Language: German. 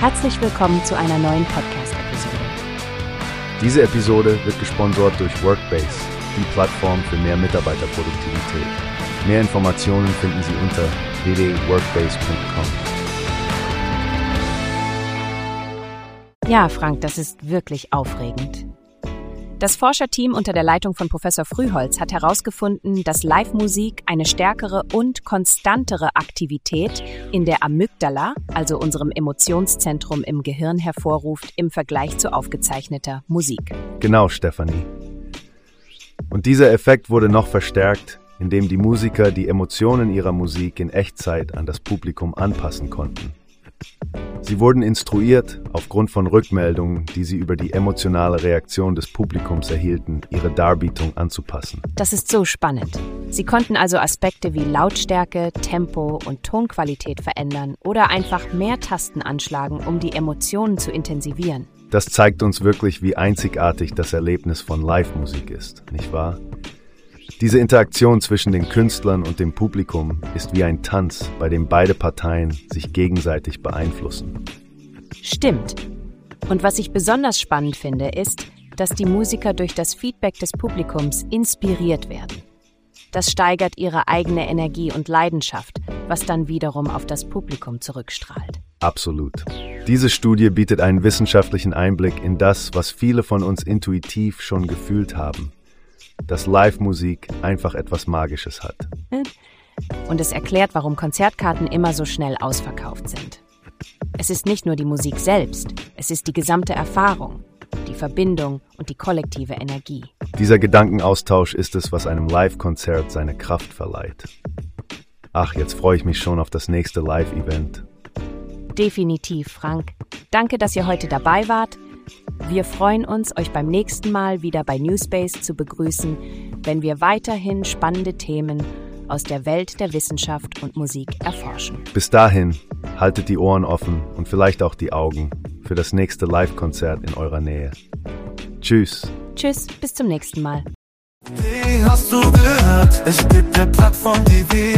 Herzlich willkommen zu einer neuen Podcast-Episode. Diese Episode wird gesponsert durch Workbase, die Plattform für mehr Mitarbeiterproduktivität. Mehr Informationen finden Sie unter www.workbase.com. Ja, Frank, das ist wirklich aufregend. Das Forscherteam unter der Leitung von Professor Frühholz hat herausgefunden, dass Live-Musik eine stärkere und konstantere Aktivität in der Amygdala, also unserem Emotionszentrum im Gehirn, hervorruft im Vergleich zu aufgezeichneter Musik. Genau, Stefanie. Und dieser Effekt wurde noch verstärkt, indem die Musiker die Emotionen ihrer Musik in Echtzeit an das Publikum anpassen konnten. Sie wurden instruiert, aufgrund von Rückmeldungen, die sie über die emotionale Reaktion des Publikums erhielten, ihre Darbietung anzupassen. Das ist so spannend. Sie konnten also Aspekte wie Lautstärke, Tempo und Tonqualität verändern oder einfach mehr Tasten anschlagen, um die Emotionen zu intensivieren. Das zeigt uns wirklich, wie einzigartig das Erlebnis von Live-Musik ist, nicht wahr? Diese Interaktion zwischen den Künstlern und dem Publikum ist wie ein Tanz, bei dem beide Parteien sich gegenseitig beeinflussen. Stimmt. Und was ich besonders spannend finde, ist, dass die Musiker durch das Feedback des Publikums inspiriert werden. Das steigert ihre eigene Energie und Leidenschaft, was dann wiederum auf das Publikum zurückstrahlt. Absolut. Diese Studie bietet einen wissenschaftlichen Einblick in das, was viele von uns intuitiv schon gefühlt haben, dass Live-Musik einfach etwas Magisches hat. Und es erklärt, warum Konzertkarten immer so schnell ausverkauft sind. Es ist nicht nur die Musik selbst, es ist die gesamte Erfahrung, die Verbindung und die kollektive Energie. Dieser Gedankenaustausch ist es, was einem Live-Konzert seine Kraft verleiht. Ach, jetzt freue ich mich schon auf das nächste Live-Event. Definitiv, Frank. Danke, dass ihr heute dabei wart. Wir freuen uns, euch beim nächsten Mal wieder bei Newspace zu begrüßen, wenn wir weiterhin spannende Themen aus der Welt der Wissenschaft und Musik erforschen. Bis dahin, haltet die Ohren offen und vielleicht auch die Augen für das nächste Live-Konzert in eurer Nähe. Tschüss. Tschüss, bis zum nächsten Mal. Wie hast du gehört? Es gibt eine Plattform, die wir